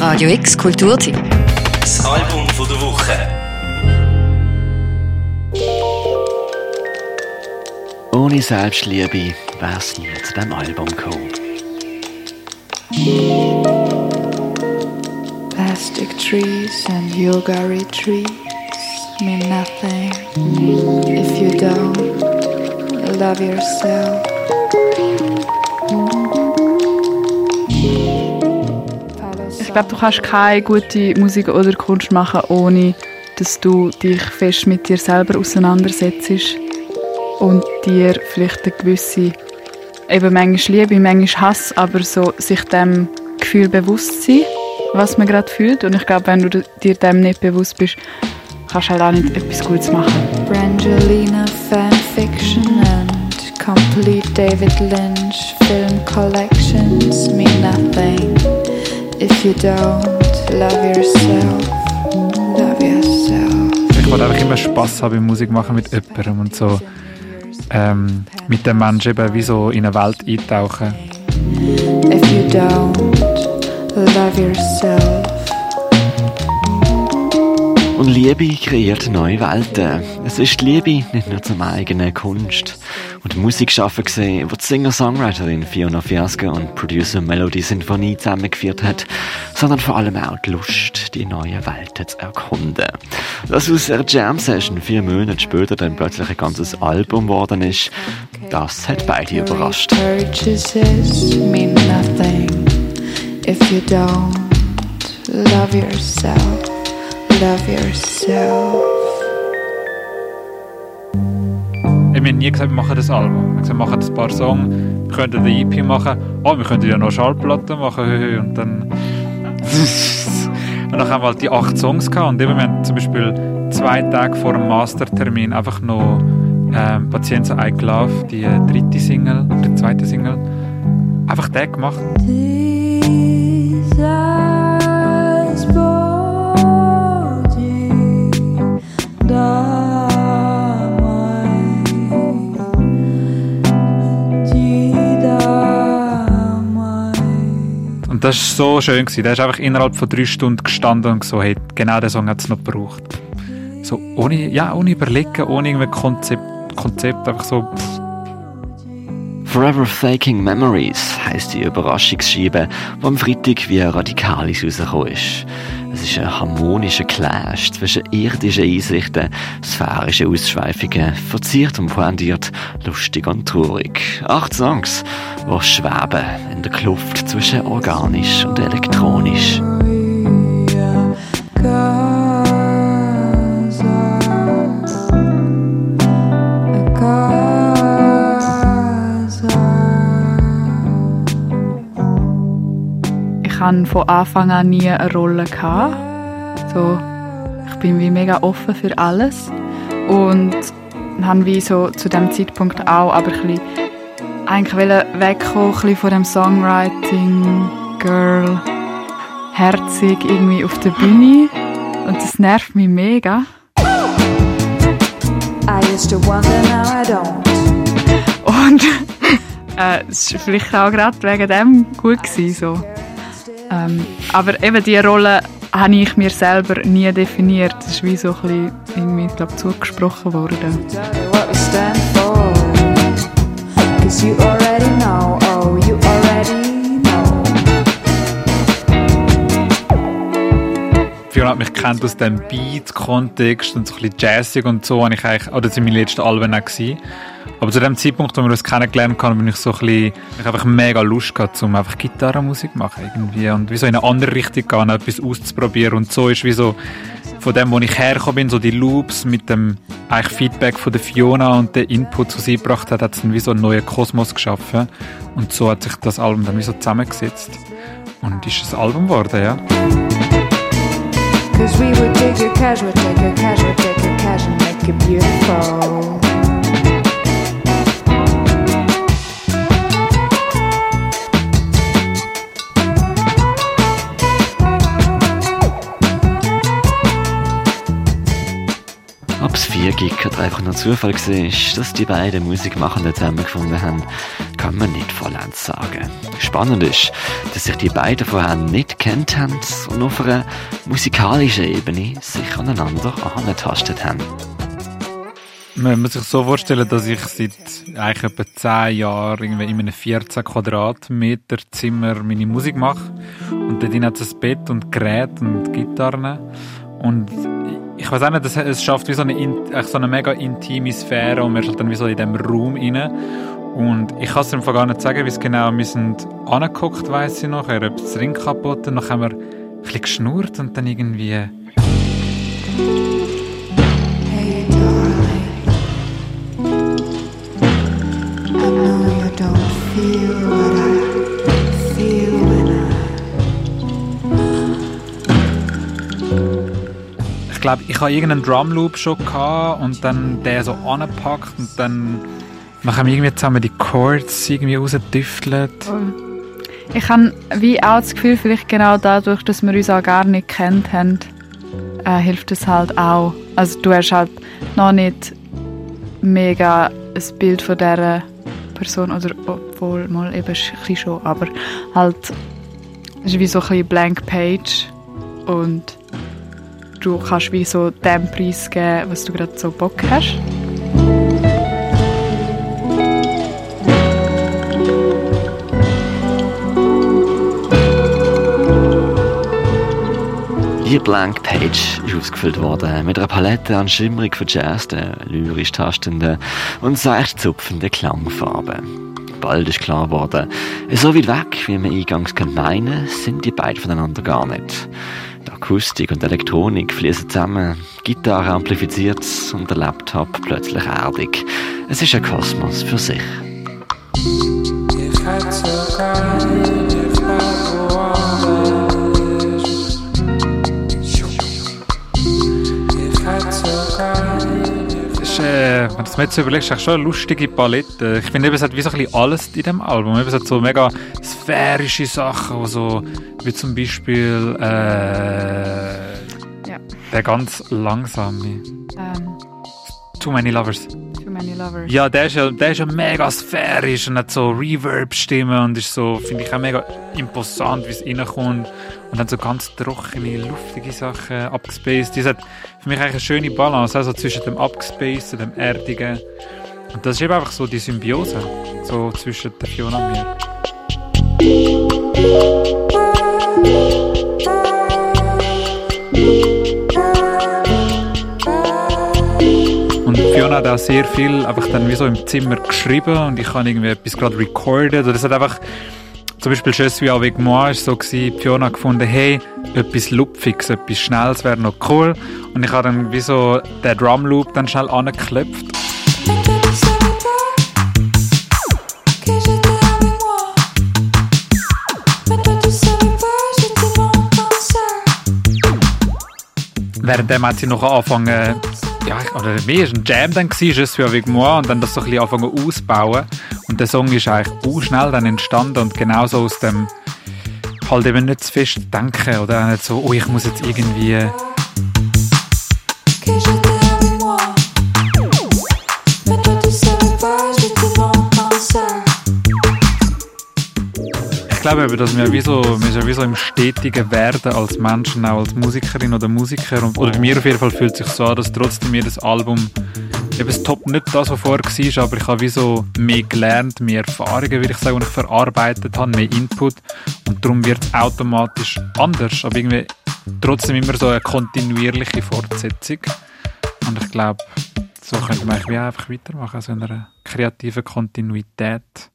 Radio X Kulturteam. Das Album von der Woche. Ohne Selbstliebe wär's nie zu diesem Album gekommen. Plastic trees and yoga retreats mean nothing if you don't love yourself. Ich glaube, du kannst keine gute Musik oder Kunst machen, ohne dass du dich fest mit dir selber auseinandersetzt und dir vielleicht eine gewisse, eben manchmal Liebe, manchmal Hass, aber so sich dem Gefühl bewusst sein, was man gerade fühlt. Und ich glaube, wenn du dir dem nicht bewusst bist, kannst du halt auch nicht etwas Gutes machen. Brangelina fanfiction and complete David Lynch film collections mean nothing if you don't love yourself. Love yourself. Ich wollte einfach immer Spass haben beim Musik machen mit jemandem und so ähm, mit dem Menschen eben wie so in eine Welt eintauchen. If you don't love yourself. Liebe kreiert neue Welten. Es ist die Liebe nicht nur zum eigenen Kunst und Musik schaffen gesehen, wo die Singer-Songwriterin Fiona Fiasco und Producer Melody Sinfonie zusammengeführt hat, sondern vor allem auch die Lust, die neuen Welten zu erkunden. Dass aus einer Jam-Session vier Monate später dann plötzlich ein ganzes Album geworden ist, das hat beide überrascht. If you don't love yourself. Love yourself. Wir haben nie gesagt, wir machen das Album. Wir haben gesagt, wir machen ein paar Songs, wir könnten eine EP machen. Oh, wir könnten ja noch Schallplatten machen. Und dann... und dann haben wir halt die acht Songs gehabt. Und eben, wir haben zum Beispiel zwei Tage vor dem Mastertermin einfach noch ähm, Patienza I Love, die dritte Single, oder die zweite Single, einfach den gemacht. Und das war so schön. Gewesen. Der ist einfach innerhalb von drei Stunden gestanden und so, hey, genau den Song hat es noch gebraucht. So ohne, ja, ohne überlegen, ohne irgendein Konzept, Konzept einfach so. Pff. Forever Faking Memories heisst die Überraschungsscheibe, die am Freitag wie Radikalis rausgekommen ist. Es ist ein harmonischer Clash zwischen irdischen Einsichten, sphärischen Ausschweifungen, verziert und pointiert, lustig und traurig. Acht Songs, die schweben in der Kluft zwischen organisch und elektronisch. Ich hatte von Anfang an nie eine Rolle. Gehabt. So, ich bin wie mega offen für alles und habe wie so zu dem Zeitpunkt auch aber ein bisschen, eigentlich wegkommen ein von dem Songwriting Girl herzig irgendwie auf der Bühne und das nervt mich mega. I used to wonder, now I don't. Und äh, es war vielleicht auch gerade wegen dem gut. Gewesen, so. Ähm, aber eben diese Rolle habe ich mir selber nie definiert. Das ist wie so ein bisschen irgendwie, glaub, zugesprochen worden. Fiona hat mich kennt aus dem Beat-Kontext und so ein bisschen jazzig und so. Ich oder das waren meine letzten Alben auch. Gewesen. Aber zu dem Zeitpunkt, wo wir uns kennengelernt haben, bin ich so ein bisschen, ich einfach mega Lust gehabt, um einfach Gitarrenmusik zu machen irgendwie und wie so in eine andere Richtung gehen, etwas auszuprobieren und so ist wie so von dem, wo ich hergekommen bin, so die Loops mit dem eigentlich Feedback von der Fiona und der Input, was sie gebracht hat, hat es dann wie so einen neuen Kosmos geschaffen und so hat sich das Album dann wie so zusammengesetzt und ist ein Album geworden, ja. Cause we would take your cash, would take your cash, would take your Nur Zufall war, dass die beiden Musikmachenden zusammengefunden haben, kann man nicht vollends sagen. Spannend ist, dass sich die beiden vorher nicht kennt haben und auf einer musikalischen Ebene sich aneinander angetastet haben. Man muss sich so vorstellen, dass ich seit eigentlich etwa 10 Jahren irgendwie in einem 14 Quadratmeter Zimmer meine Musik mache. Und dort hat es ein Bett und Geräte und Gitarren. Und ich weiß auch nicht, es schafft wie so eine, so eine mega intime Sphäre und man ist halt dann wie so in diesem Raum rein. Und ich kann es einfach gar nicht sagen, wie es genau, wir sind angeguckt, weiss ich noch, er hat das Ring kaputt und dann haben wir ein bisschen geschnurrt und dann irgendwie glaube, ich habe irgendeinen Drumloop schon gehabt und dann der so angepackt und dann wir irgendwie zusammen die Chords irgendwie rausgetüftelt. Ich habe wie auch das Gefühl, vielleicht genau dadurch, dass wir uns auch gar nicht kennt haben, äh, hilft es halt auch. Also du hast halt noch nicht mega ein Bild von dieser Person, oder obwohl mal eben schon, aber halt es ist wie so ein bisschen blank page und du kannst wie so dem Preis geben, was du gerade so Bock hast. Die Blank Page ist ausgefüllt worden mit einer Palette an schimmrig verjazzten, lyrisch tastenden und seicht zupfenden Klangfarben. Bald ist klar geworden, so weit weg, wie man eingangs meinen sind die beiden voneinander gar nicht. Akustik und Elektronik fließen zusammen, Gitarre amplifiziert und der Laptop plötzlich erdig. Es ist ein Kosmos für sich. Wenn du mir jetzt überlegst, ist schon eine lustige Palette. Ich finde, es hat wie so ein bisschen alles in diesem Album. Es hat so mega sphärische Sachen, so, wie zum Beispiel äh, ja. der ganz langsame. Ähm, Too Many Lovers. Many Lovers. Ja, der ist ja, der ist ja mega sphärisch und hat so Reverb-Stimmen und ist so, finde ich auch mega imposant, wie es reinkommt. Und dann so ganz trockene, luftige Sachen abgespaced. Das hat für mich eigentlich eine schöne Balance, also zwischen dem abgespaced und dem erdigen. Und das ist eben einfach so die Symbiose, so zwischen der Fiona und mir. Fiona auch sehr viel einfach dann wie so im Zimmer geschrieben und ich habe irgendwie etwas gerade recorded. Oder es hat einfach, zum Beispiel Je suis avec moi ist so gewesen, Fiona gefunden, hey, etwas Lupfiges, etwas Schnelles wäre noch cool. Und ich habe dann wie so den Drumloop dann schnell angeklopft. Währenddem hat sie noch angefangen, ja, oder mehr ist ein Jam dann Je suis avec moi, und dann das so ein bisschen anfangen ausbauen. Und der Song ist eigentlich auch schnell dann entstanden und genauso aus dem halt eben nicht zu fest denken oder nicht so, oh, ich muss jetzt irgendwie ich glaube, dass wir, wie so, wir sind wie so im stetigen Werden als Menschen, auch als Musikerin oder Musiker. Und, oder bei mir auf jeden Fall fühlt es sich so an, dass trotzdem mir das Album eben das Top nicht das, was vorher war, aber ich habe wie so mehr gelernt, mehr Erfahrungen, würde ich sagen, die ich verarbeitet habe, mehr Input. Und darum wird es automatisch anders, aber irgendwie trotzdem immer so eine kontinuierliche Fortsetzung. Und ich glaube, so könnte man wie einfach weitermachen, so in einer kreativen Kontinuität.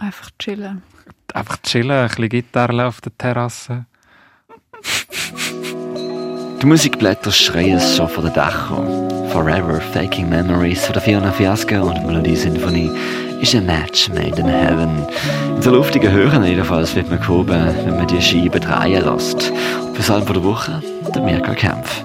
Einfach chillen. Einfach chillen, ein bisschen Gitarre auf der Terrasse. Die Musikblätter schreien es schon von den Dächern. Forever Faking Memories von der Fiona Fiasco und Melodie Sinfonie ist ein Match made in heaven. In so luftigen Hören jedenfalls wird man gehoben, wenn man die Scheibe drehen lässt. Für Salm von der Woche der Mirka Kempf.